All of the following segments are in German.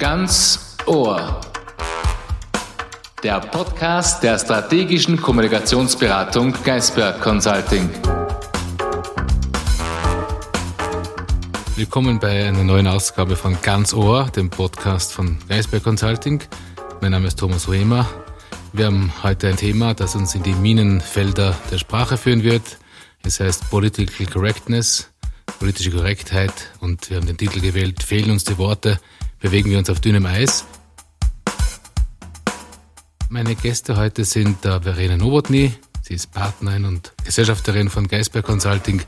Ganz Ohr. Der Podcast der strategischen Kommunikationsberatung Geisberg Consulting. Willkommen bei einer neuen Ausgabe von Ganz Ohr, dem Podcast von Geisberg Consulting. Mein Name ist Thomas Ruemer. Wir haben heute ein Thema, das uns in die Minenfelder der Sprache führen wird. Es heißt Political Correctness, politische Korrektheit und wir haben den Titel gewählt, fehlen uns die Worte, bewegen wir uns auf dünnem Eis. Meine Gäste heute sind Verena Nowotny, sie ist Partnerin und Gesellschafterin von Geisberg Consulting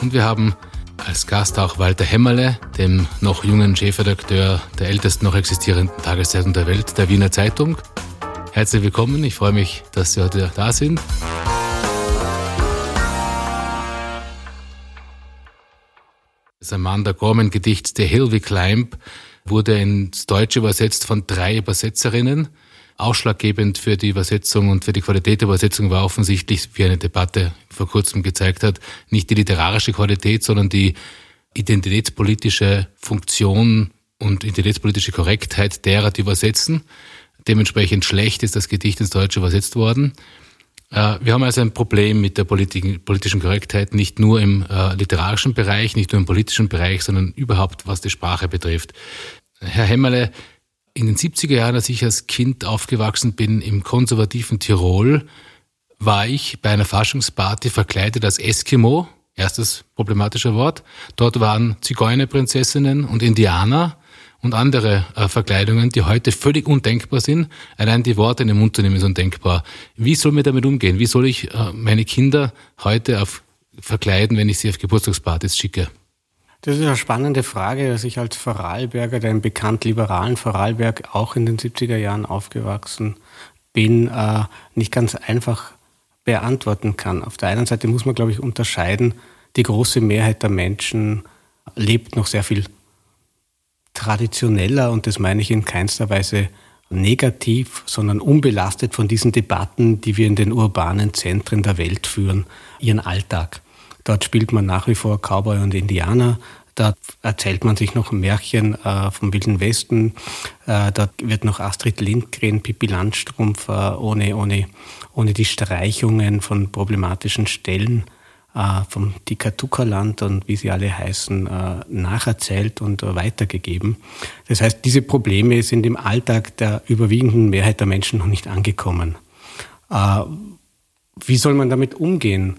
und wir haben als Gast auch Walter Hämmerle, dem noch jungen Chefredakteur der ältesten noch existierenden Tageszeitung der Welt, der Wiener Zeitung. Herzlich willkommen, ich freue mich, dass Sie heute da sind. Das Amanda Gorman-Gedicht The Hill We Climb wurde ins Deutsche übersetzt von drei Übersetzerinnen. Ausschlaggebend für die Übersetzung und für die Qualität der Übersetzung war offensichtlich, wie eine Debatte vor kurzem gezeigt hat, nicht die literarische Qualität, sondern die identitätspolitische Funktion und identitätspolitische Korrektheit derer, die übersetzen. Dementsprechend schlecht ist das Gedicht ins Deutsche übersetzt worden. Äh, wir haben also ein Problem mit der politischen Korrektheit, nicht nur im äh, literarischen Bereich, nicht nur im politischen Bereich, sondern überhaupt, was die Sprache betrifft. Herr Hämmerle, in den 70er Jahren, als ich als Kind aufgewachsen bin im konservativen Tirol, war ich bei einer Faschingsparty verkleidet als Eskimo, erstes problematischer Wort. Dort waren Zigeunerprinzessinnen und Indianer und andere äh, Verkleidungen, die heute völlig undenkbar sind. Allein die Worte in den Mund zu nehmen ist undenkbar. Wie soll man damit umgehen? Wie soll ich äh, meine Kinder heute auf verkleiden, wenn ich sie auf Geburtstagspartys schicke? Das ist eine spannende Frage, dass ich als Vorarlberger, der im bekannt liberalen Vorarlberg auch in den 70er Jahren aufgewachsen bin, äh, nicht ganz einfach beantworten kann. Auf der einen Seite muss man, glaube ich, unterscheiden, die große Mehrheit der Menschen lebt noch sehr viel traditioneller und das meine ich in keinster Weise negativ, sondern unbelastet von diesen Debatten, die wir in den urbanen Zentren der Welt führen, ihren Alltag. Dort spielt man nach wie vor Cowboy und Indianer. Da erzählt man sich noch Märchen äh, vom Wilden Westen. Äh, dort wird noch Astrid Lindgren, Pippi Landstrumpf äh, ohne, ohne, ohne die Streichungen von problematischen Stellen äh, vom Tikatuka-Land und wie sie alle heißen, äh, nacherzählt und äh, weitergegeben. Das heißt, diese Probleme sind im Alltag der überwiegenden Mehrheit der Menschen noch nicht angekommen. Wie soll man damit umgehen?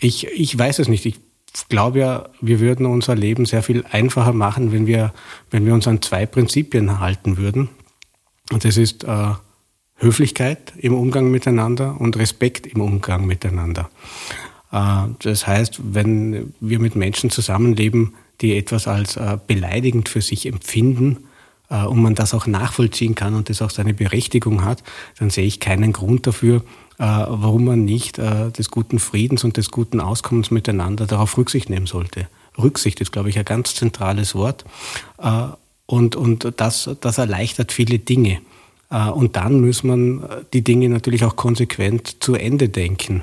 Ich, ich weiß es nicht. Ich glaube ja, wir würden unser Leben sehr viel einfacher machen, wenn wir, wenn wir uns an zwei Prinzipien halten würden. Und das ist äh, Höflichkeit im Umgang miteinander und Respekt im Umgang miteinander. Äh, das heißt, wenn wir mit Menschen zusammenleben, die etwas als äh, beleidigend für sich empfinden, äh, und man das auch nachvollziehen kann und das auch seine Berechtigung hat, dann sehe ich keinen Grund dafür, warum man nicht des guten Friedens und des guten Auskommens miteinander darauf Rücksicht nehmen sollte. Rücksicht ist, glaube ich, ein ganz zentrales Wort. Und, und das, das erleichtert viele Dinge. Und dann muss man die Dinge natürlich auch konsequent zu Ende denken.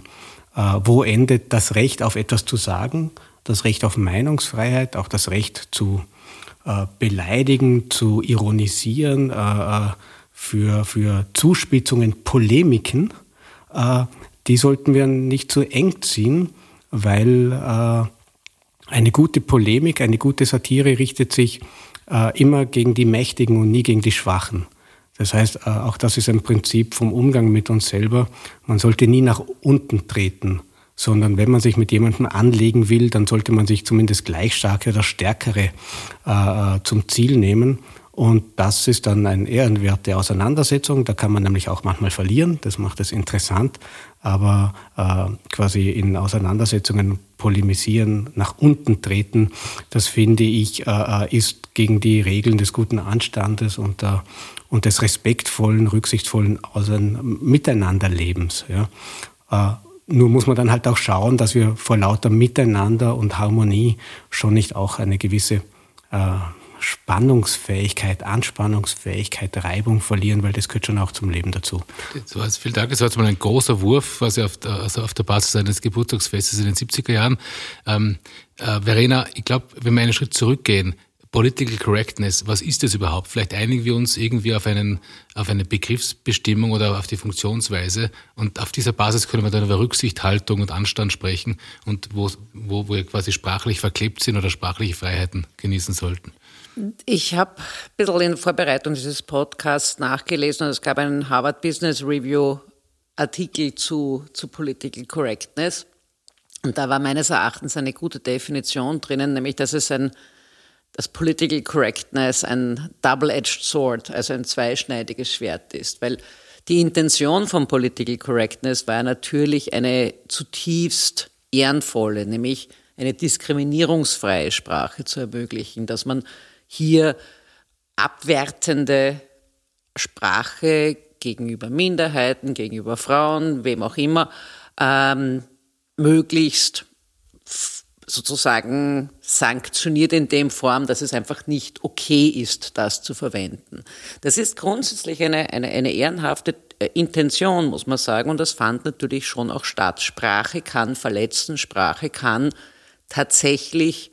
Äh, wo endet das Recht auf etwas zu sagen, das Recht auf Meinungsfreiheit, auch das Recht zu äh, beleidigen, zu ironisieren, äh, für, für Zuspitzungen, Polemiken, die sollten wir nicht zu eng ziehen, weil eine gute Polemik, eine gute Satire richtet sich immer gegen die Mächtigen und nie gegen die Schwachen. Das heißt, äh, auch das ist ein Prinzip vom Umgang mit uns selber. Man sollte nie nach unten treten, sondern wenn man sich mit jemandem anlegen will, dann sollte man sich zumindest gleich starke oder stärkere äh, zum Ziel nehmen. Und das ist dann eine ehrenwerte Auseinandersetzung. Da kann man nämlich auch manchmal verlieren. Das macht es interessant. Aber äh, quasi in Auseinandersetzungen polemisieren, nach unten treten, das finde ich, äh, äh ist gegen die Regeln des guten Anstandes und der und des respektvollen, rücksichtsvollen Miteinanderlebens. Ja. Äh, nur muss man dann halt auch schauen, dass wir vor lauter Miteinander und Harmonie schon nicht auch eine gewisse äh, Spannungsfähigkeit, Anspannungsfähigkeit, Reibung verlieren, weil das gehört schon auch zum Leben dazu. So, also vielen Dank. Das war jetzt mal ein großer Wurf, quasi auf der, also auf der Basis eines Geburtstagsfestes in den 70er Jahren. Ähm, äh, Verena, ich glaube, wenn wir einen Schritt zurückgehen, Political Correctness, was ist das überhaupt? Vielleicht einigen wir uns irgendwie auf, einen, auf eine Begriffsbestimmung oder auf die Funktionsweise und auf dieser Basis können wir dann über Rücksicht, Haltung und Anstand sprechen und wo, wo, wo wir quasi sprachlich verklebt sind oder sprachliche Freiheiten genießen sollten. Ich habe ein bisschen in Vorbereitung dieses Podcasts nachgelesen und es gab einen Harvard Business Review Artikel zu, zu Political Correctness. Und da war meines Erachtens eine gute Definition drinnen, nämlich dass es ein dass Political Correctness ein Double-Edged Sword, also ein zweischneidiges Schwert ist, weil die Intention von Political Correctness war natürlich eine zutiefst ehrenvolle, nämlich eine diskriminierungsfreie Sprache zu ermöglichen, dass man hier abwertende Sprache gegenüber Minderheiten, gegenüber Frauen, wem auch immer, ähm, möglichst sozusagen sanktioniert in dem Form, dass es einfach nicht okay ist, das zu verwenden. Das ist grundsätzlich eine, eine, eine ehrenhafte äh, Intention, muss man sagen, und das fand natürlich schon auch statt. Sprache kann verletzen, Sprache kann tatsächlich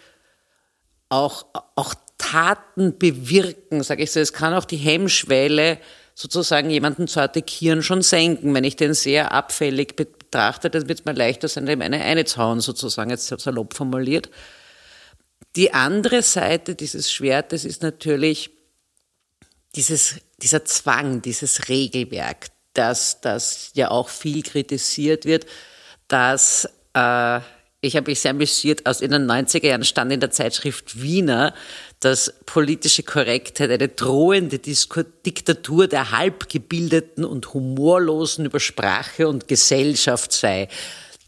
auch, auch Taten bewirken, sage ich so. Es kann auch die Hemmschwelle sozusagen jemanden zu attackieren schon senken. Wenn ich den sehr abfällig betrachte, dann wird es mir leichter sein, dem eine einzuhauen, sozusagen, jetzt salopp formuliert. Die andere Seite dieses Schwertes ist natürlich dieses, dieser Zwang, dieses Regelwerk, das, das ja auch viel kritisiert wird, dass äh, ich habe mich sehr amüsiert, aus in den 90er Jahren stand in der Zeitschrift Wiener, dass politische Korrektheit eine drohende Diktatur der halbgebildeten und humorlosen über Sprache und Gesellschaft sei.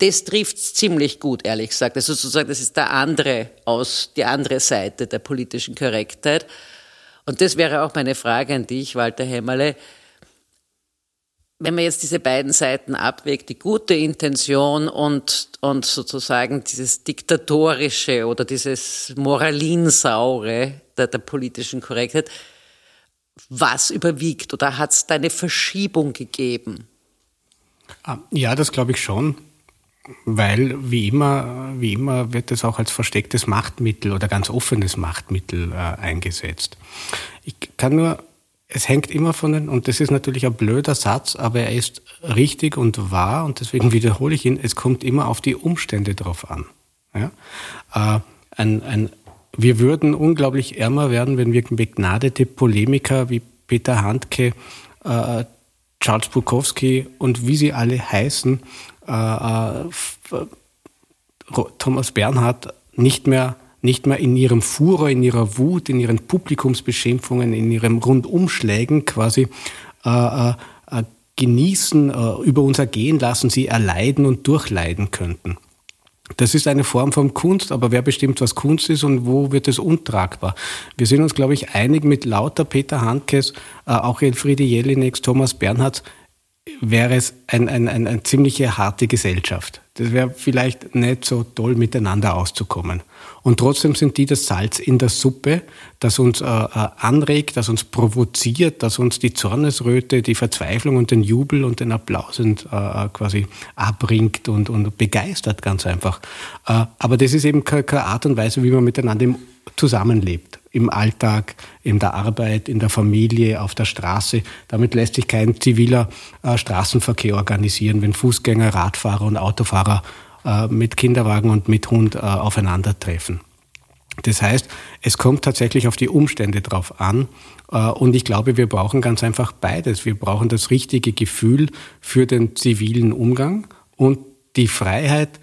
Das trifft ziemlich gut, ehrlich gesagt. Also sozusagen, das ist der andere aus, die andere Seite der politischen Korrektheit. Und das wäre auch meine Frage an dich, Walter Hämmerle wenn man jetzt diese beiden Seiten abwägt, die gute Intention und, und sozusagen dieses diktatorische oder dieses Moralinsaure der, der politischen Korrektheit, was überwiegt oder hat es da eine Verschiebung gegeben? Ah, ja, das glaube ich schon, weil wie immer, wie immer wird es auch als verstecktes Machtmittel oder ganz offenes Machtmittel äh, eingesetzt. Ich kann nur es hängt immer von den, und das ist natürlich ein blöder Satz, aber er ist richtig und wahr und deswegen wiederhole ich ihn, es kommt immer auf die Umstände drauf an. Ja? Äh, ein, ein, wir würden unglaublich ärmer werden, wenn wir begnadete Polemiker wie Peter Handke, äh, Charles Bukowski und wie sie alle heißen, äh, äh Thomas Bernhard nicht mehr nicht mehr in ihrem Furor, in ihrer Wut, in ihren Publikumsbeschimpfungen, in ihrem Rundumschlägen quasi äh, äh, äh, genießen, äh, über uns ergehen lassen, sie erleiden und durchleiden könnten. Das ist eine Form von Kunst, aber wer bestimmt, was Kunst ist und wo wird es untragbar? Wir sind uns, glaube ich, einig mit lauter Peter Handkes, äh, auch Elfriede Jelineks, Thomas Bernhardt, wäre es ein, ein, ein, eine ziemliche harte Gesellschaft. Das wäre vielleicht nicht so toll, miteinander auszukommen. Und trotzdem sind die das Salz in der Suppe, das uns äh, äh, anregt, das uns provoziert, das uns die Zornesröte, die Verzweiflung und den Jubel und den Applaus und, äh, äh, quasi abbringt und, und begeistert ganz einfach. Äh, aber das ist eben keine, Art und Weise, wie man miteinander zusammenlebt. Im Alltag, in der Arbeit, in der Familie, auf der Straße. Damit lässt sich kein ziviler äh, Straßenverkehr organisieren, wenn Fußgänger, Radfahrer und Autofahrer äh, mit Kinderwagen und mit Hund äh, aufeinandertreffen. Das heißt, es kommt tatsächlich auf die Umstände drauf an. Äh, und ich glaube, wir brauchen ganz einfach beides. Wir brauchen das richtige Gefühl für den zivilen Umgang und die Freiheit,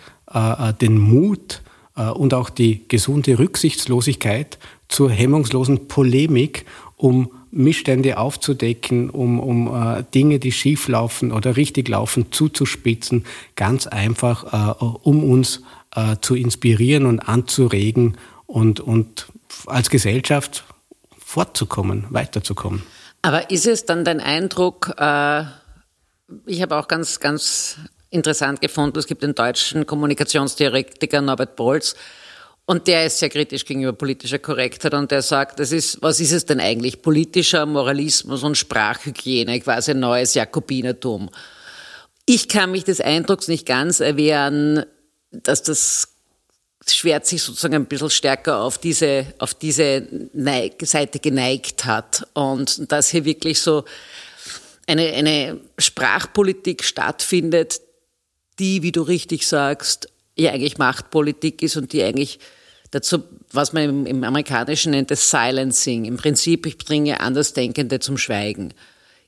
den Mut und auch die gesunde Rücksichtslosigkeit zur hemmungslosen Polemik, um Missstände aufzudecken, um, um äh, Dinge, die schief laufen oder richtig laufen, zuzuspitzen, ganz einfach, äh, um uns äh, zu inspirieren und anzuregen und, und als Gesellschaft fortzukommen, weiterzukommen. Aber ist es dann dein Eindruck, äh, ich habe auch ganz, ganz interessant gefunden, es gibt den deutschen Kommunikationstheoretiker Norbert Bolz, und der ist sehr kritisch gegenüber politischer Korrektheit und der sagt, das ist, was ist es denn eigentlich? Politischer Moralismus und Sprachhygiene, quasi neues Jakobinertum. Ich kann mich des Eindrucks nicht ganz erwehren, dass das Schwert sich sozusagen ein bisschen stärker auf diese, auf diese Seite geneigt hat und dass hier wirklich so eine, eine Sprachpolitik stattfindet, die, wie du richtig sagst, ja eigentlich Machtpolitik ist und die eigentlich dazu, was man im, im Amerikanischen nennt, das Silencing. Im Prinzip, ich bringe Andersdenkende zum Schweigen.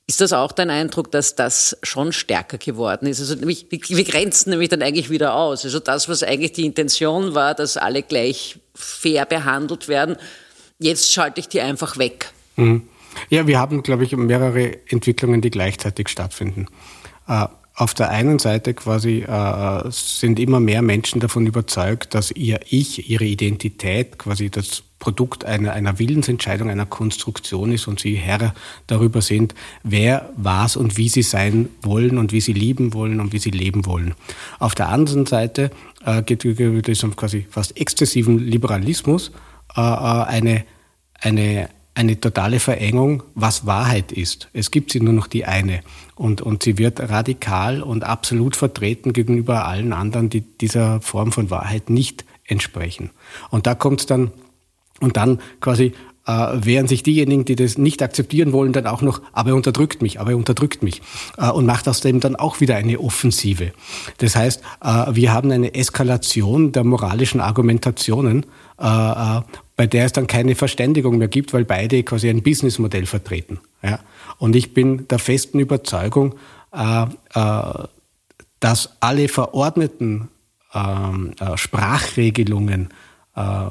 Ist das auch dein Eindruck, dass das schon stärker geworden ist? Also nämlich, wir grenzen nämlich dann eigentlich wieder aus. Also das, was eigentlich die Intention war, dass alle gleich fair behandelt werden, jetzt schalte ich die einfach weg. Mhm. Ja, wir haben, glaube ich, mehrere Entwicklungen, die gleichzeitig stattfinden. Äh, auf der einen Seite quasi äh, sind immer mehr Menschen davon überzeugt, dass ihr Ich, ihre Identität quasi das Produkt einer, einer Willensentscheidung, einer Konstruktion ist und sie Herr darüber sind, wer, was und wie sie sein wollen und wie sie lieben wollen und wie sie leben wollen. Auf der anderen Seite äh, geht es um quasi fast exzessiven Liberalismus äh, äh eine, eine eine totale Verengung, was Wahrheit ist. Es gibt sie nur noch die eine. Und, und sie wird radikal und absolut vertreten gegenüber allen anderen, die dieser Form von Wahrheit nicht entsprechen. Und da kommt es dann, und dann quasi äh, wehren sich diejenigen, die das nicht akzeptieren wollen, dann auch noch, aber er unterdrückt mich, aber er unterdrückt mich äh, und macht aus dem dann auch wieder eine Offensive. Das heißt, äh, wir haben eine Eskalation der moralischen Argumentationen, äh, äh, bei der es dann keine Verständigung mehr gibt, weil beide quasi ein Businessmodell vertreten. Ja? Und ich bin der festen Überzeugung, äh, äh, dass alle verordneten ähm, äh, Sprachregelungen äh,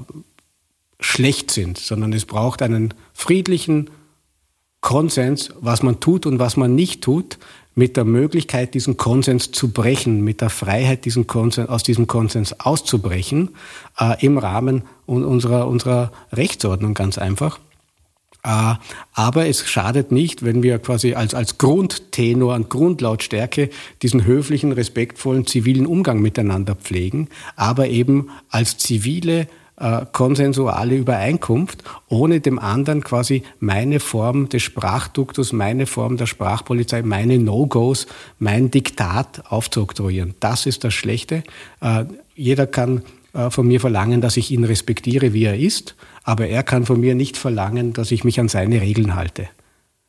schlecht sind, sondern es braucht einen friedlichen Konsens, was man tut und was man nicht tut, mit der Möglichkeit, diesen Konsens zu brechen, mit der Freiheit, diesen Konsens, aus diesem Konsens auszubrechen, äh, im Rahmen unserer, unserer Rechtsordnung ganz einfach. Äh, aber es schadet nicht, wenn wir quasi als, als Grundtenor und Grundlautstärke diesen höflichen, respektvollen, zivilen Umgang miteinander pflegen, aber eben als zivile äh, konsensuale Übereinkunft, ohne dem anderen quasi meine Form des Sprachduktus, meine Form der Sprachpolizei, meine No-Gos, mein Diktat aufzuoktroyieren. Das ist das Schlechte. Äh, jeder kann äh, von mir verlangen, dass ich ihn respektiere, wie er ist, aber er kann von mir nicht verlangen, dass ich mich an seine Regeln halte.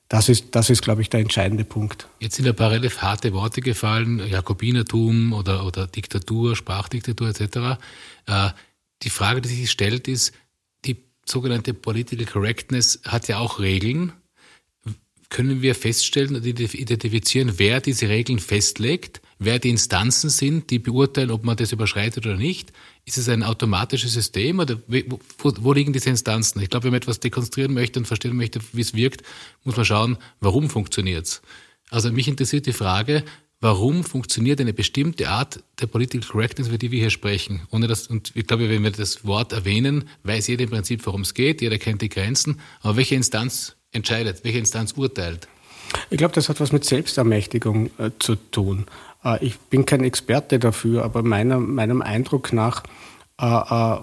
Das ist, das ist, glaube ich, der entscheidende Punkt. Jetzt sind paar relativ harte Worte gefallen, Jakobinertum oder, oder Diktatur, Sprachdiktatur etc. Äh, die Frage, die sich stellt, ist, die sogenannte Political Correctness hat ja auch Regeln. Können wir feststellen und identifizieren, wer diese Regeln festlegt, wer die Instanzen sind, die beurteilen, ob man das überschreitet oder nicht? Ist es ein automatisches System oder wo, wo liegen diese Instanzen? Ich glaube, wenn man etwas dekonstruieren möchte und verstehen möchte, wie es wirkt, muss man schauen, warum funktioniert es. Also mich interessiert die Frage, warum funktioniert eine bestimmte Art der Political Correctness, über die wir hier sprechen. Ohne das, und ich glaube, wenn wir das Wort erwähnen, weiß jeder im Prinzip, worum es geht, jeder kennt die Grenzen, aber welche Instanz entscheidet, welche Instanz urteilt? Ich glaube, das hat was mit Selbstermächtigung äh, zu tun. Äh, ich bin kein Experte dafür, aber meiner, meinem Eindruck nach äh, äh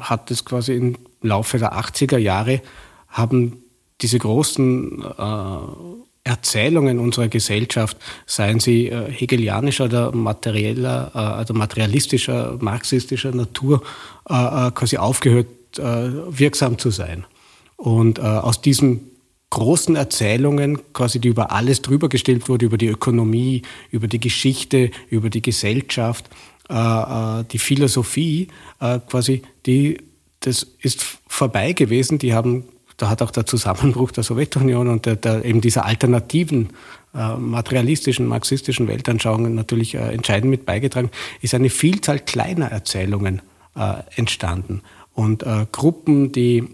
hat es quasi im Laufe der 80er Jahre haben diese großen äh, Erzählungen unserer Gesellschaft, seien sie äh, hegelianischer oder materieller, äh, also materialistischer, marxistischer Natur, äh, quasi aufgehört, wirksam zu sein. Und aus diesen großen Erzählungen, quasi die über alles drüber gestellt wurde, über die Ökonomie, über die Geschichte, über die Gesellschaft, die Philosophie, quasi, die, das ist vorbei gewesen. Die haben da hat auch der Zusammenbruch der Sowjetunion und der, der, eben dieser alternativen äh, materialistischen, marxistischen Weltanschauungen natürlich äh, entscheidend mit beigetragen, ist eine Vielzahl kleiner Erzählungen äh, entstanden. Und äh, Gruppen, die,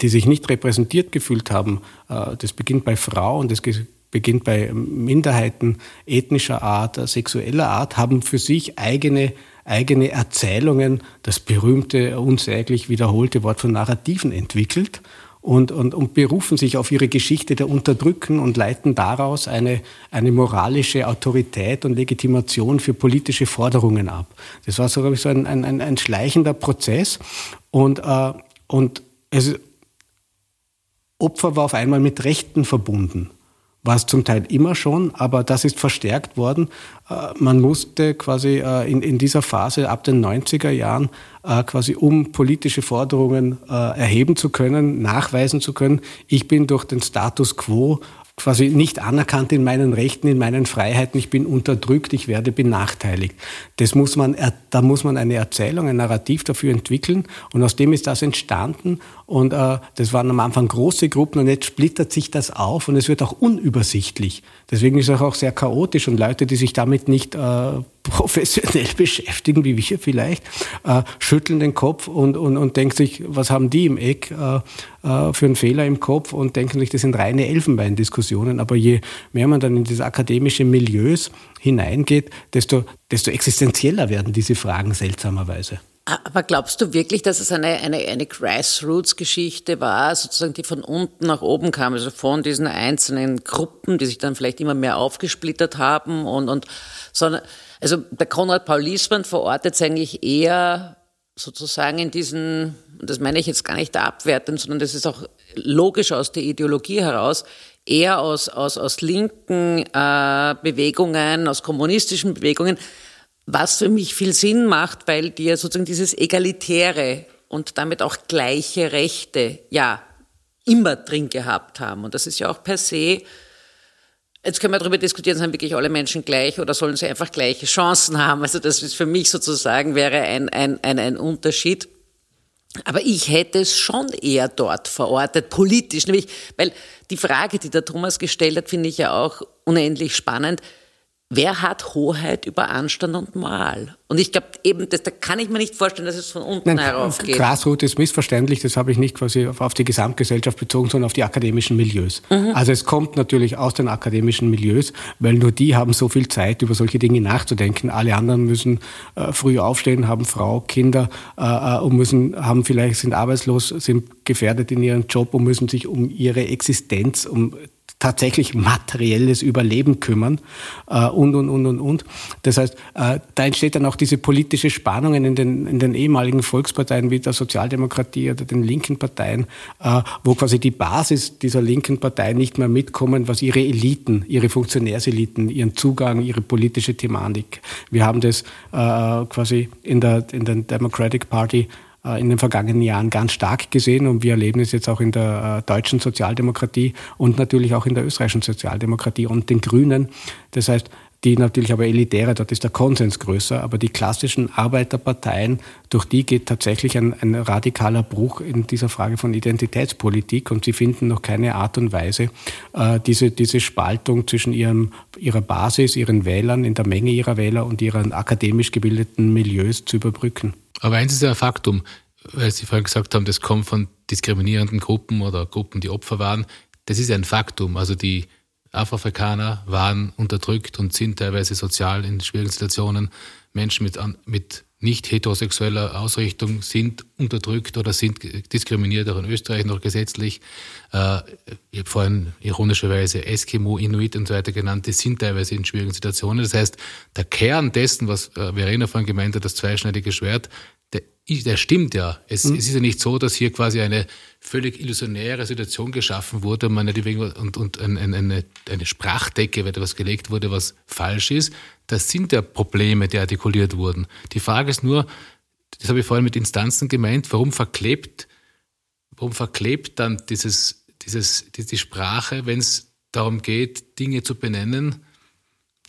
die sich nicht repräsentiert gefühlt haben, äh, das beginnt bei Frauen, das beginnt bei Minderheiten ethnischer Art, äh, sexueller Art, haben für sich eigene eigene Erzählungen, das berühmte, unsäglich wiederholte Wort von Narrativen entwickelt und, und, und berufen sich auf ihre Geschichte der Unterdrücken und leiten daraus eine, eine moralische Autorität und Legitimation für politische Forderungen ab. Das war so, glaube ich, so ein, ein, ein schleichender Prozess und, äh, und es, Opfer war auf einmal mit Rechten verbunden war es zum Teil immer schon, aber das ist verstärkt worden. Äh, man musste quasi äh, in, in dieser Phase ab den 90er Jahren äh, quasi um politische Forderungen erheben zu können, nachweisen zu können, ich bin durch den Status quo quasi nicht anerkannt in meinen Rechten, in meinen Freiheiten, ich bin unterdrückt, ich werde benachteiligt. Das muss man, da muss man eine Erzählung, ein Narrativ dafür entwickeln und aus dem ist das entstanden und äh, das waren am Anfang große Gruppen und jetzt splittert sich das auf und es wird auch unübersichtlich. Deswegen ist es auch sehr chaotisch und Leute, die sich damit nicht äh, professionell beschäftigen, wie wir vielleicht, äh, schütteln den Kopf und, und, und denken sich, was haben die im Eck äh, äh, für einen Fehler im Kopf und denken sich, das sind reine Elfenbeindiskussionen. Aber je mehr man dann in diese akademische Milieus hineingeht, desto, desto existenzieller werden diese Fragen seltsamerweise. Aber glaubst du wirklich, dass es eine, eine, eine Grassroots-Geschichte war, sozusagen, die von unten nach oben kam, also von diesen einzelnen Gruppen, die sich dann vielleicht immer mehr aufgesplittert haben und, und sondern, also der Konrad Paul Liesmann verortet es eigentlich eher sozusagen in diesen, und das meine ich jetzt gar nicht abwertend, sondern das ist auch logisch aus der Ideologie heraus, eher aus, aus, aus linken äh, Bewegungen, aus kommunistischen Bewegungen, was für mich viel Sinn macht, weil die ja sozusagen dieses Egalitäre und damit auch gleiche Rechte ja immer drin gehabt haben. Und das ist ja auch per se, jetzt können wir darüber diskutieren, sind wirklich alle Menschen gleich oder sollen sie einfach gleiche Chancen haben? Also das ist für mich sozusagen wäre ein, ein, ein, ein Unterschied. Aber ich hätte es schon eher dort verortet, politisch, nämlich, weil die Frage, die der Thomas gestellt hat, finde ich ja auch unendlich spannend wer hat Hoheit über Anstand und Moral? Und ich glaube eben, das, da kann ich mir nicht vorstellen, dass es von unten Nein, heraufgeht. Grasroot ist missverständlich, das habe ich nicht quasi auf, auf, die Gesamtgesellschaft bezogen, sondern auf die akademischen Milieus. Mhm. Also es kommt natürlich aus den akademischen Milieus, weil nur die haben so viel Zeit, über solche Dinge nachzudenken. Alle anderen müssen äh, früh aufstehen, haben Frau, Kinder äh, äh und müssen, haben vielleicht, sind arbeitslos, sind gefährdet in ihrem Job und müssen sich um ihre Existenz, um tatsächlich materielles Überleben kümmern äh, und, und, und, und, und. Das heißt, äh, da entsteht dann auch diese politische Spannungen in den, in den ehemaligen Volksparteien wie der Sozialdemokratie oder den linken Parteien, äh, wo quasi die Basis dieser linken Partei nicht mehr mitkommen, was ihre Eliten, ihre Funktionärseliten, ihren Zugang, ihre politische Thematik. Wir haben das äh, quasi in der, in der Democratic Party äh, in den vergangenen Jahren ganz stark gesehen und wir erleben es jetzt auch in der deutschen Sozialdemokratie und natürlich auch in der österreichischen Sozialdemokratie und den Grünen. Das heißt, die natürlich aber elitärer, dort ist der Konsens größer, aber die klassischen Arbeiterparteien, durch die geht tatsächlich ein, ein, radikaler Bruch in dieser Frage von Identitätspolitik und sie finden noch keine Art und Weise, äh, diese, diese Spaltung zwischen ihrem, ihrer Basis, ihren Wählern, in der Menge ihrer Wähler und ihren akademisch gebildeten Milieus zu überbrücken. Aber eins ist ja ein Faktum, weil Sie vorhin gesagt haben, das kommt von diskriminierenden Gruppen oder Gruppen, die Opfer waren. Das ist ein Faktum. Also die Afroafrikaner waren unterdrückt und sind teilweise sozial in schwierigen Situationen. Menschen mit, mit nicht heterosexueller Ausrichtung sind unterdrückt oder sind diskriminiert, auch in Österreich noch gesetzlich. Äh, ich habe vorhin ironischerweise Eskimo, Inuit und so weiter genannt, die sind teilweise in schwierigen Situationen. Das heißt, der Kern dessen, was äh, Verena vorhin gemeint hat, das zweischneidige Schwert, der, stimmt ja. Es, mhm. es, ist ja nicht so, dass hier quasi eine völlig illusionäre Situation geschaffen wurde und, und, und eine, eine, eine Sprachdecke, weil etwas gelegt wurde, was falsch ist. Das sind ja Probleme, die artikuliert wurden. Die Frage ist nur, das habe ich vorhin mit Instanzen gemeint, warum verklebt, warum verklebt dann dieses, dieses, die Sprache, wenn es darum geht, Dinge zu benennen,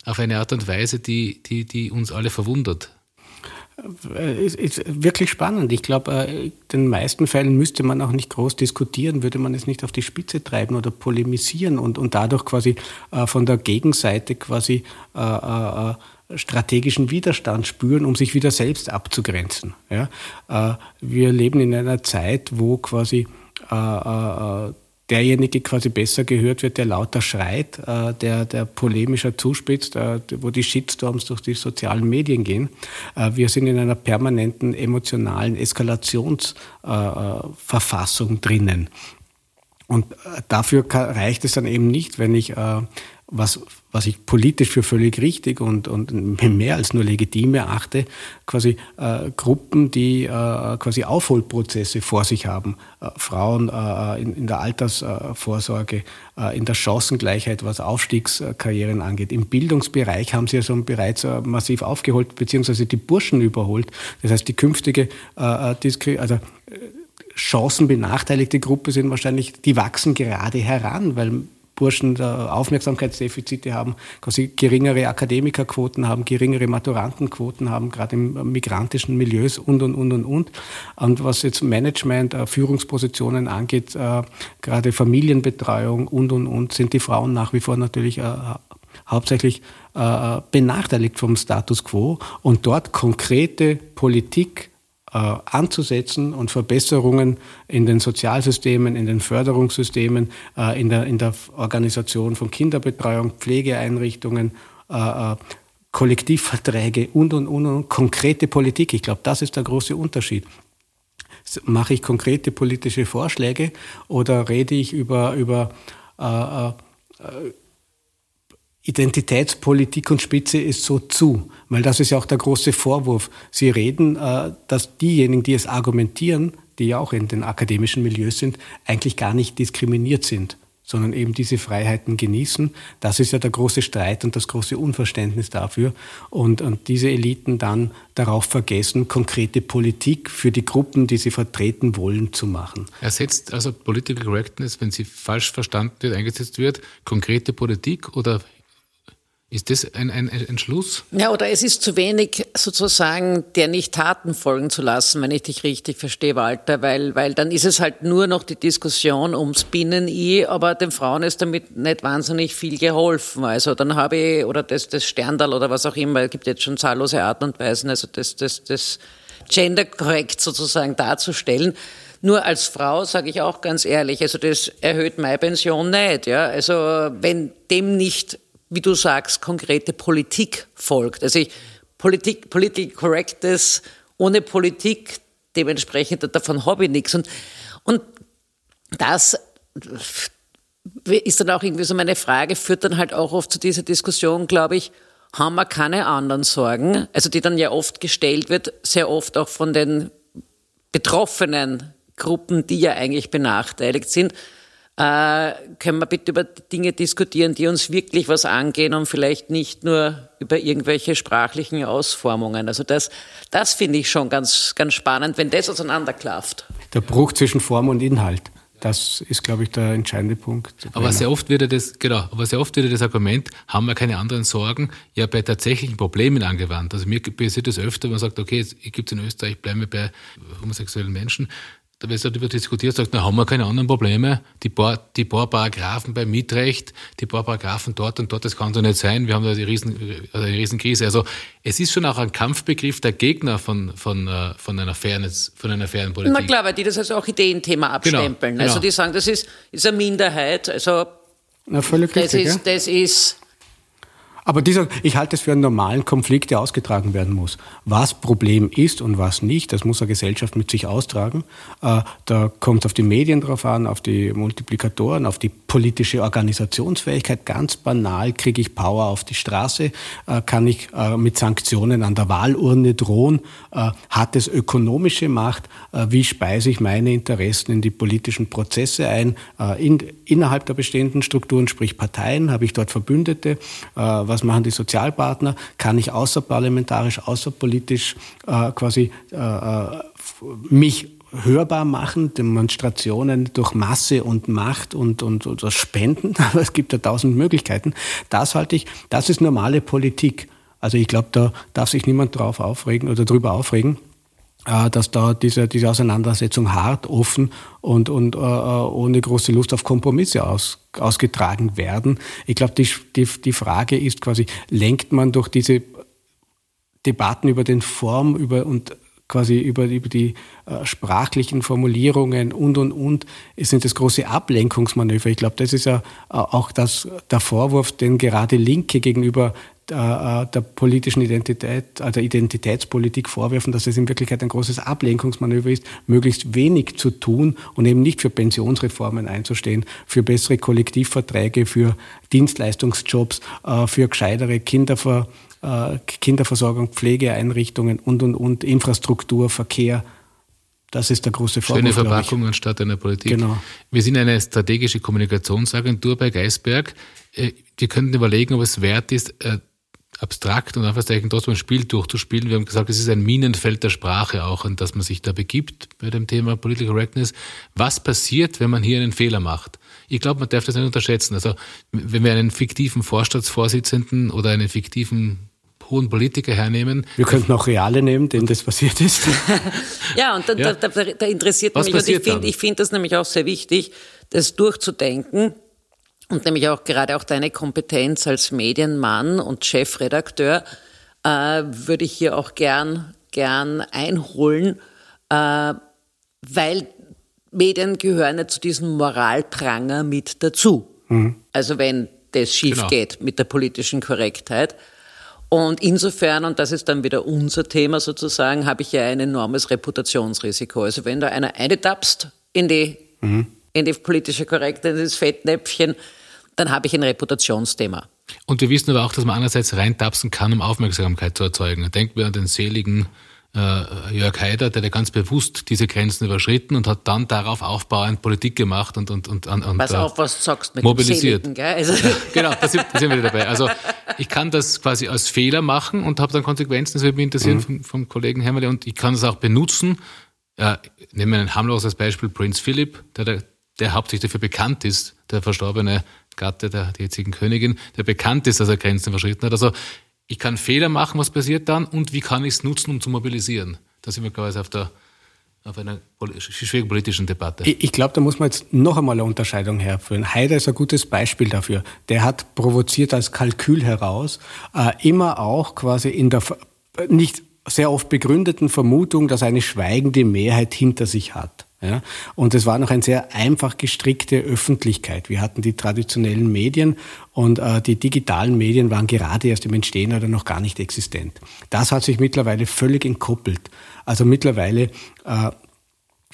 auf eine Art und Weise, die, die, die uns alle verwundert? Ist, ist wirklich spannend. Ich glaube, äh, in den meisten Fällen müsste man auch nicht groß diskutieren, würde man es nicht auf die Spitze treiben oder polemisieren und, und dadurch quasi äh, von der Gegenseite quasi äh, äh, strategischen Widerstand spüren, um sich wieder selbst abzugrenzen. Äh, wir leben in einer Zeit, wo quasi äh, derjenige quasi besser gehört wird, der lauter schreit, äh, der, der polemischer zuspitzt, äh, wo die Shitstorms durch die sozialen Medien gehen. Äh, wir sind in einer permanenten emotionalen Eskalationsverfassung drinnen. Und dafür reicht es dann eben nicht, wenn ich was, was ich politisch für völlig richtig und, und mehr als nur legitim erachte, quasi äh, Gruppen, die äh, quasi Aufholprozesse vor sich haben. Äh, Frauen äh, in, in, der Altersvorsorge, äh, in der Chancengleichheit, was Aufstiegskarrieren angeht. Im Bildungsbereich haben sie ja schon bereits äh, massiv aufgeholt, beziehungsweise die Burschen überholt. Das heißt, die künftige Diskri also, chancenbenachteiligte Gruppe sind wahrscheinlich, die wachsen gerade heran, weil Burschen Aufmerksamkeitsdefizite haben, quasi geringere Akademikerquoten haben, geringere Maturantenquoten haben, gerade im migrantischen Milieus und, und, und, und, und. Und was jetzt Management, äh, Führungspositionen angeht, äh, gerade Familienbetreuung und, und, und, sind die Frauen nach wie vor natürlich äh, hauptsächlich benachteiligt vom Status quo und dort konkrete Politik anzusetzen und Verbesserungen in den Sozialsystemen, in den Förderungssystemen, äh, in, der, in der Organisation von Kinderbetreuung, Pflegeeinrichtungen, äh, Kollektivverträge und, und, und, und, konkrete Politik. Ich glaube, das ist der große Unterschied. Mache ich konkrete politische Vorschläge oder rede ich über, über äh, äh, Identitätspolitik und Spitze ist so zu, weil das ist ja auch der große Vorwurf. Sie reden, äh, dass diejenigen, die es argumentieren, die ja auch in den akademischen Milieus sind, eigentlich gar nicht diskriminiert sind, sondern eben diese Freiheiten genießen. Das ist ja der große Streit und das große Unverständnis dafür. Und, und diese Eliten dann darauf vergessen, konkrete Politik für die Gruppen, die sie vertreten wollen, zu machen. Ersetzt also Political Correctness, wenn sie falsch verstanden wird, eingesetzt wird, konkrete Politik oder ist das ein, ein, ein Schluss? Ja, oder es ist zu wenig sozusagen, der nicht Taten folgen zu lassen, wenn ich dich richtig verstehe, Walter, weil, weil dann ist es halt nur noch die Diskussion ums Binnen-I, aber den Frauen ist damit nicht wahnsinnig viel geholfen. Also dann habe ich, oder das, das Sterndal oder was auch immer, es gibt jetzt schon zahllose Arten und Weisen, also das, das, das genderkorrekt sozusagen darzustellen. Nur als Frau sage ich auch ganz ehrlich, also das erhöht meine Pension nicht. Ja? Also wenn dem nicht wie du sagst, konkrete Politik folgt. Also ich, Politik, Political Correctness ohne Politik, dementsprechend davon habe ich nichts. Und, und das ist dann auch irgendwie so meine Frage, führt dann halt auch oft zu dieser Diskussion, glaube ich, haben wir keine anderen Sorgen, also die dann ja oft gestellt wird, sehr oft auch von den betroffenen Gruppen, die ja eigentlich benachteiligt sind äh, können wir bitte über Dinge diskutieren, die uns wirklich was angehen und vielleicht nicht nur über irgendwelche sprachlichen Ausformungen. Also das, das finde ich schon ganz, ganz spannend, wenn das auseinanderklafft. Der Bruch zwischen Form und Inhalt. Das ist, glaube ich, der entscheidende Punkt. Aber sehr oft wird das, genau, aber sehr oft wird das Argument, haben wir keine anderen Sorgen, ja bei tatsächlichen Problemen angewandt. Also mir passiert das öfter, wenn man sagt, okay, es gibt in Österreich, bleiben wir bei homosexuellen Menschen da wird darüber diskutiert, sagt, na, haben wir keine anderen Probleme. Die paar, die paar Paragraphen beim Mietrecht, die paar Paragraphen dort und dort, das kann doch nicht sein. Wir haben da die riesen, also eine Riesenkrise. Also, es ist schon auch ein Kampfbegriff der Gegner von, von, äh, von einer Fairness, von einer fairen Politik. Na klar, weil die das als auch Ideenthema abstempeln. Genau, also, genau. die sagen, das ist, ist eine Minderheit. Also, na, völlig das richtig, ist, ja? das ist, aber dieser, ich halte es für einen normalen Konflikt, der ausgetragen werden muss. Was Problem ist und was nicht, das muss eine Gesellschaft mit sich austragen. Äh, da kommt es auf die Medien drauf an, auf die Multiplikatoren, auf die politische Organisationsfähigkeit. Ganz banal kriege ich Power auf die Straße, äh, kann ich äh, mit Sanktionen an der Wahlurne drohen, hat es ökonomische Macht, wie speise ich meine Interessen in die politischen Prozesse ein, in, innerhalb der bestehenden Strukturen, sprich Parteien, habe ich dort Verbündete, was was machen die Sozialpartner, kann ich außerparlamentarisch, außerpolitisch äh, quasi äh, äh, mich hörbar machen, Demonstrationen durch Masse und Macht und, und, und Spenden, es gibt ja tausend Möglichkeiten. Das halte ich, das ist normale Politik. Also ich glaube, da darf sich niemand drauf aufregen oder drüber aufregen dass da diese, diese Auseinandersetzung hart, offen und, und äh, ohne große Lust auf Kompromisse aus, ausgetragen werden. Ich glaube, die, die, die Frage ist quasi, lenkt man durch diese Debatten über den Form über, und quasi über, über die äh, sprachlichen Formulierungen und, und, und, sind das große Ablenkungsmanöver. Ich glaube, das ist ja äh, auch das, der Vorwurf, den gerade Linke gegenüber der, der politischen Identität, also der Identitätspolitik vorwerfen, dass es in Wirklichkeit ein großes Ablenkungsmanöver ist, möglichst wenig zu tun und eben nicht für Pensionsreformen einzustehen, für bessere Kollektivverträge, für Dienstleistungsjobs, äh, für gescheitere Kinderver, äh, Kinderversorgung, Pflegeeinrichtungen und, und, und, Infrastruktur, Verkehr. Das ist der große Vorwurf. Schöne Verpackung anstatt einer Politik. Genau. Wir sind eine strategische Kommunikationsagentur bei Geisberg. Äh, wir könnten überlegen, ob es wert ist, abstrakt und Anführungszeichen trotzdem ein Spiel durchzuspielen. Wir haben gesagt, es ist ein Minenfeld der Sprache auch, an das man sich da begibt bei dem Thema Political Correctness. Was passiert, wenn man hier einen Fehler macht? Ich glaube, man darf das nicht unterschätzen. Also, wenn wir einen fiktiven Vorstandsvorsitzenden oder einen fiktiven hohen Politiker hernehmen. Wir könnten auch Reale nehmen, denen das passiert ist. ja, und da, ja. da, da, da interessiert Was mich, und ich finde find das nämlich auch sehr wichtig, das durchzudenken und nämlich auch gerade auch deine Kompetenz als Medienmann und Chefredakteur äh, würde ich hier auch gern, gern einholen, äh, weil Medien gehören ja zu diesem Moralpranger mit dazu. Mhm. Also wenn das schief genau. geht mit der politischen Korrektheit. Und insofern, und das ist dann wieder unser Thema sozusagen, habe ich ja ein enormes Reputationsrisiko. Also wenn da einer eintappst in die, mhm. In die politische Korrektheit, in das Fettnäpfchen, dann habe ich ein Reputationsthema. Und wir wissen aber auch, dass man einerseits reintapsen kann, um Aufmerksamkeit zu erzeugen. Denken wir an den seligen äh, Jörg Haider, der hat ganz bewusst diese Grenzen überschritten und hat dann darauf aufbauend Politik gemacht und, und, und, und Pass auf, was du sagst mit mobilisiert. Dem Seligen, also. Ja, genau, da sind, da sind wir wieder dabei. Also ich kann das quasi als Fehler machen und habe dann Konsequenzen, das würde mich interessieren mhm. vom, vom Kollegen Hämmerle, und ich kann das auch benutzen. Äh, nehmen wir ein harmloses Beispiel, Prinz Philipp, der, der, der hauptsächlich dafür bekannt ist, der verstorbene Gatte der, der jetzigen Königin, der bekannt ist, dass er Grenzen überschritten hat. Also ich kann Fehler machen, was passiert dann und wie kann ich es nutzen, um zu mobilisieren? Da sind wir quasi auf der auf einer schwierigen politischen Debatte. Ich glaube, da muss man jetzt noch einmal eine Unterscheidung herführen. Haider ist ein gutes Beispiel dafür. Der hat provoziert als Kalkül heraus, äh, immer auch quasi in der nicht sehr oft begründeten Vermutung, dass eine schweigende Mehrheit hinter sich hat. Ja? Und es war noch eine sehr einfach gestrickte Öffentlichkeit. Wir hatten die traditionellen Medien und äh, die digitalen Medien waren gerade erst im Entstehen oder noch gar nicht existent. Das hat sich mittlerweile völlig entkoppelt. Also mittlerweile äh,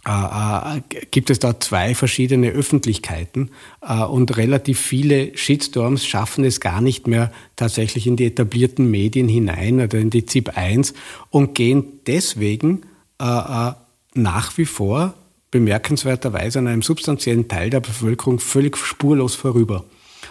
äh, gibt es da zwei verschiedene Öffentlichkeiten äh, und relativ viele Shitstorms schaffen es gar nicht mehr tatsächlich in die etablierten Medien hinein oder in die ZIP 1 und gehen deswegen äh, äh, nach wie vor bemerkenswerterweise an einem substanziellen Teil der Bevölkerung völlig spurlos vorüber.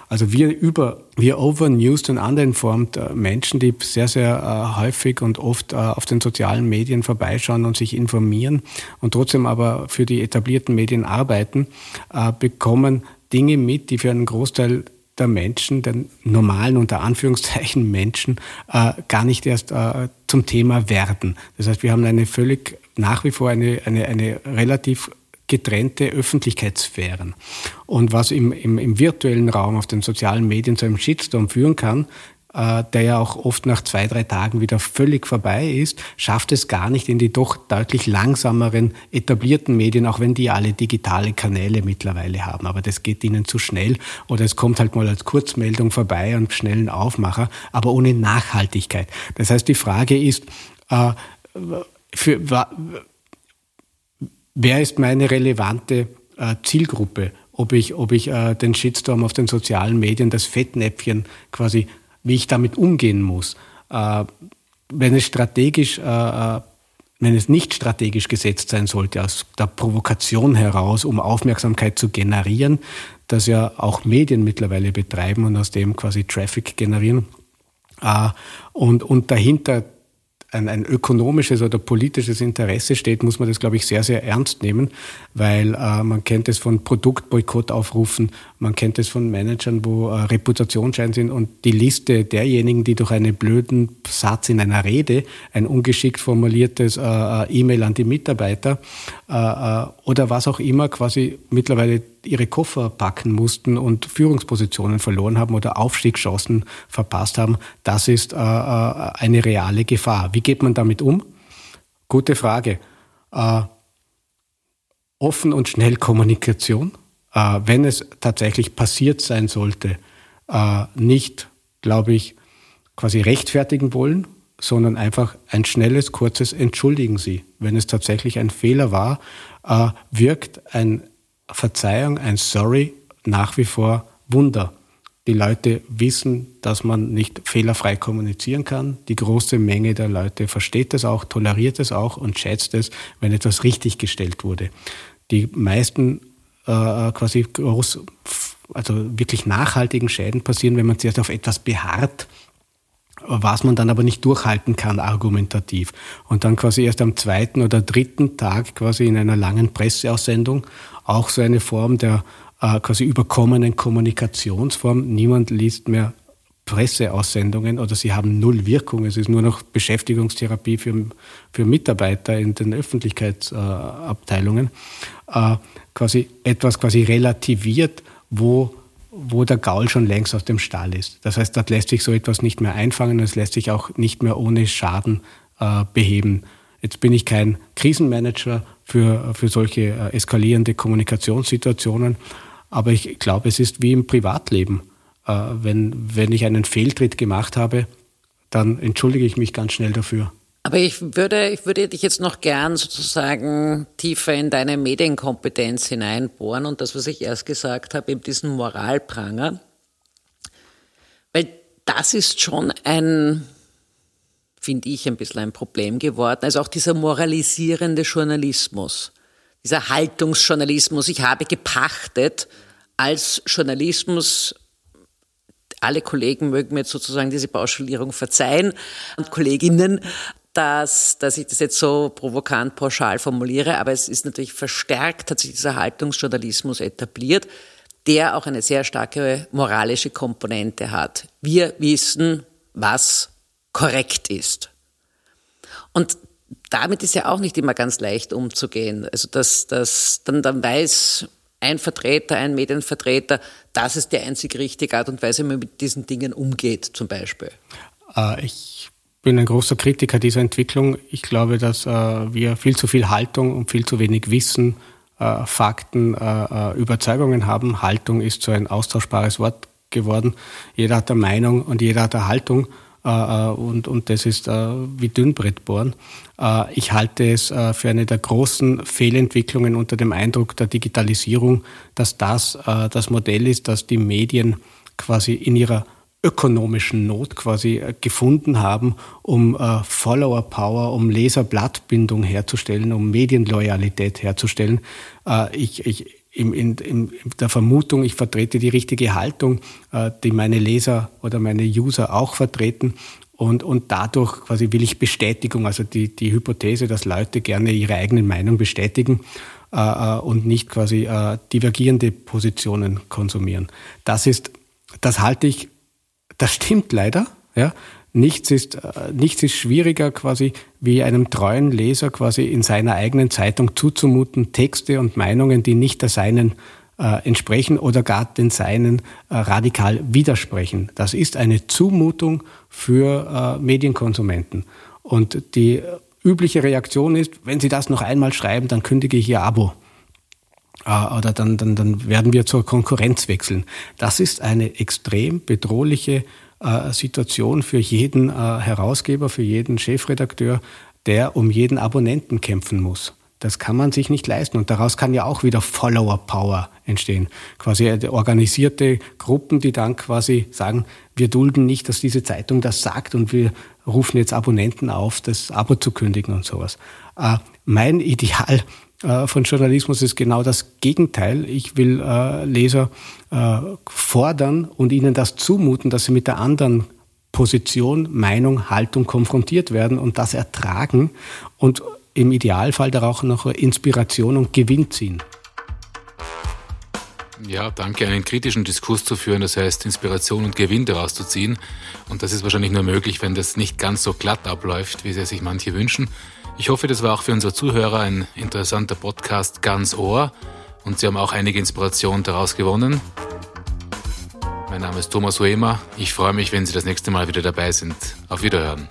Also wir über, wir overnewsed und underinformed äh, Menschen, die sehr, sehr äh, häufig und oft äh, auf den sozialen Medien vorbeischauen und sich informieren und trotzdem aber für die etablierten Medien arbeiten, äh, bekommen Dinge mit, die für einen Großteil der Menschen, der normalen unter Anführungszeichen Menschen, äh, gar nicht erst äh, zum Thema werden. Das heißt, wir haben eine völlig nach wie vor eine, eine, eine relativ getrennte Öffentlichkeitssphären. Und was im, im, im virtuellen Raum auf den sozialen Medien zu einem Shitstorm führen kann, äh, der ja auch oft nach zwei, drei Tagen wieder völlig vorbei ist, schafft es gar nicht in die doch deutlich langsameren etablierten Medien, auch wenn die alle digitale Kanäle mittlerweile haben. Aber das geht ihnen zu schnell oder es kommt halt mal als Kurzmeldung vorbei und schnellen Aufmacher, aber ohne Nachhaltigkeit. Das heißt, die Frage ist, äh, für, wer ist meine relevante äh, Zielgruppe? Ob ich, ob ich äh, den Shitstorm auf den sozialen Medien, das Fettnäpfchen quasi, wie ich damit umgehen muss. Äh, wenn es strategisch, wenn es nicht strategisch gesetzt sein sollte, aus der Provokation heraus, um Aufmerksamkeit zu generieren, das ja auch Medien mittlerweile betreiben und aus dem quasi Traffic generieren. Und, und dahinter ein, ein ökonomisches oder politisches Interesse steht, muss man das, glaube ich, sehr, sehr ernst nehmen, weil äh, man kennt es von Produktboykottaufrufen, man kennt es von Managern, wo äh, Reputationsschein sind und die Liste derjenigen, die durch einen blöden Satz in einer Rede, ein ungeschickt formuliertes äh, äh E-Mail an die Mitarbeiter äh, äh, oder was auch immer quasi mittlerweile ihre Koffer packen mussten und Führungspositionen verloren haben oder Aufstiegschancen verpasst haben, das ist äh, eine reale Gefahr. Wie geht man damit um? Gute Frage. Offen und schnell Kommunikation. Äh, wenn es tatsächlich passiert sein sollte, äh, nicht, glaube ich, quasi rechtfertigen wollen, sondern einfach ein schnelles, kurzes Entschuldigen Sie. Wenn es tatsächlich ein Fehler war, äh, wirkt ein Verzeihung, ein Sorry nach wie vor Wunder. Die Leute wissen, dass man nicht fehlerfrei kommunizieren kann. Die große Menge der Leute versteht es auch, toleriert es auch und schätzt es, wenn etwas richtig gestellt wurde. Die meisten äh, quasi groß, also wirklich nachhaltigen Schäden passieren, wenn man zuerst auf etwas beharrt, was man dann aber nicht durchhalten kann argumentativ. Und dann quasi erst am zweiten oder dritten Tag quasi in einer langen Presseaussendung auch so eine Form der äh, quasi überkommenen Kommunikationsform. Niemand liest mehr Presseaussendungen oder sie haben null Wirkung. Es ist nur noch Beschäftigungstherapie für, für Mitarbeiter in den Öffentlichkeitsabteilungen. Äh, quasi etwas quasi relativiert, wo, wo der Gaul schon längst aus dem Stall ist. Das heißt, dort lässt sich so etwas nicht mehr einfangen und es lässt sich auch nicht mehr ohne Schaden äh, beheben. Jetzt bin ich kein Krisenmanager für, für solche äh, eskalierende Kommunikationssituationen, aber ich glaube, es ist wie im Privatleben. Äh, wenn, wenn ich einen Fehltritt gemacht habe, dann entschuldige ich mich ganz schnell dafür. Aber ich würde, ich würde dich jetzt noch gern sozusagen tiefer in deine Medienkompetenz hineinbohren und das, was ich erst gesagt habe, eben diesen Moralpranger. Weil das ist schon ein, finde ich, ein bisschen ein Problem geworden. Also auch dieser moralisierende Journalismus dieser Haltungsjournalismus, ich habe gepachtet als Journalismus, alle Kollegen mögen mir jetzt sozusagen diese Pauschalierung verzeihen und Kolleginnen, dass, dass ich das jetzt so provokant pauschal formuliere, aber es ist natürlich verstärkt, hat sich dieser Haltungsjournalismus etabliert, der auch eine sehr starke moralische Komponente hat. Wir wissen, was korrekt ist. Und damit ist ja auch nicht immer ganz leicht umzugehen. Also dass, dass dann, dann weiß ein Vertreter, ein Medienvertreter, das ist die einzig richtige Art und Weise, wie man mit diesen Dingen umgeht, zum Beispiel. Äh, ich bin ein großer Kritiker dieser Entwicklung. Ich glaube, dass äh, wir viel zu viel Haltung und viel zu wenig Wissen, äh, Fakten, Überzeugungen haben. Haltung ist so ein austauschbares Wort geworden. Jeder hat eine Meinung und jeder hat eine Haltung. Äh, äh, und, und das ist äh, wie Dünnbrettbohren. Ich halte es für eine der großen Fehlentwicklungen unter dem Eindruck der Digitalisierung, dass das das Modell ist, das die Medien quasi in ihrer ökonomischen Not quasi gefunden haben, um Follower Power, um Leserblattbindung herzustellen, um Medienloyalität herzustellen. ich, ich in, in, in der Vermutung, ich vertrete die richtige Haltung, äh, die meine Leser oder meine User auch vertreten. Und, und dadurch quasi will ich Bestätigung, also die, die Hypothese, dass Leute gerne ihre eigene Meinung bestätigen äh, äh und nicht quasi äh, divergierende Positionen konsumieren. Das ist, das halte ich, das stimmt leider, ja. Nichts ist, äh, nichts ist schwieriger quasi, wie einem treuen Leser quasi in seiner eigenen Zeitung zuzumuten, Texte und Meinungen, die nicht der seinen äh, entsprechen oder gar den seinen äh, radikal widersprechen. Das ist eine Zumutung für äh, Medienkonsumenten. Und die übliche Reaktion ist, wenn Sie das noch einmal schreiben, dann kündige ich Ihr Abo äh, oder dann, dann, dann werden wir zur Konkurrenz wechseln. Das ist eine extrem bedrohliche äh, Situation für jeden äh, Herausgeber, für jeden Chefredakteur, der um jeden Abonnenten kämpfen muss. Das kann man sich nicht leisten. Und daraus kann ja auch wieder Follower Power entstehen. Quasi organisierte Gruppen, die dann quasi sagen, wir dulden nicht, dass diese Zeitung das sagt und wir rufen jetzt Abonnenten auf, das Abo zu kündigen und sowas. Äh, mein Ideal äh, von Journalismus ist genau das Gegenteil. Ich will äh, Leser äh, fordern und ihnen das zumuten, dass sie mit der anderen Position, Meinung, Haltung konfrontiert werden und das ertragen und im Idealfall darauf noch Inspiration und Gewinn ziehen. Ja, danke, einen kritischen Diskurs zu führen, das heißt Inspiration und Gewinn daraus zu ziehen. Und das ist wahrscheinlich nur möglich, wenn das nicht ganz so glatt abläuft, wie es sich manche wünschen. Ich hoffe, das war auch für unsere Zuhörer ein interessanter Podcast ganz Ohr und Sie haben auch einige Inspirationen daraus gewonnen. Mein Name ist Thomas Huemer. Ich freue mich, wenn Sie das nächste Mal wieder dabei sind. Auf Wiederhören.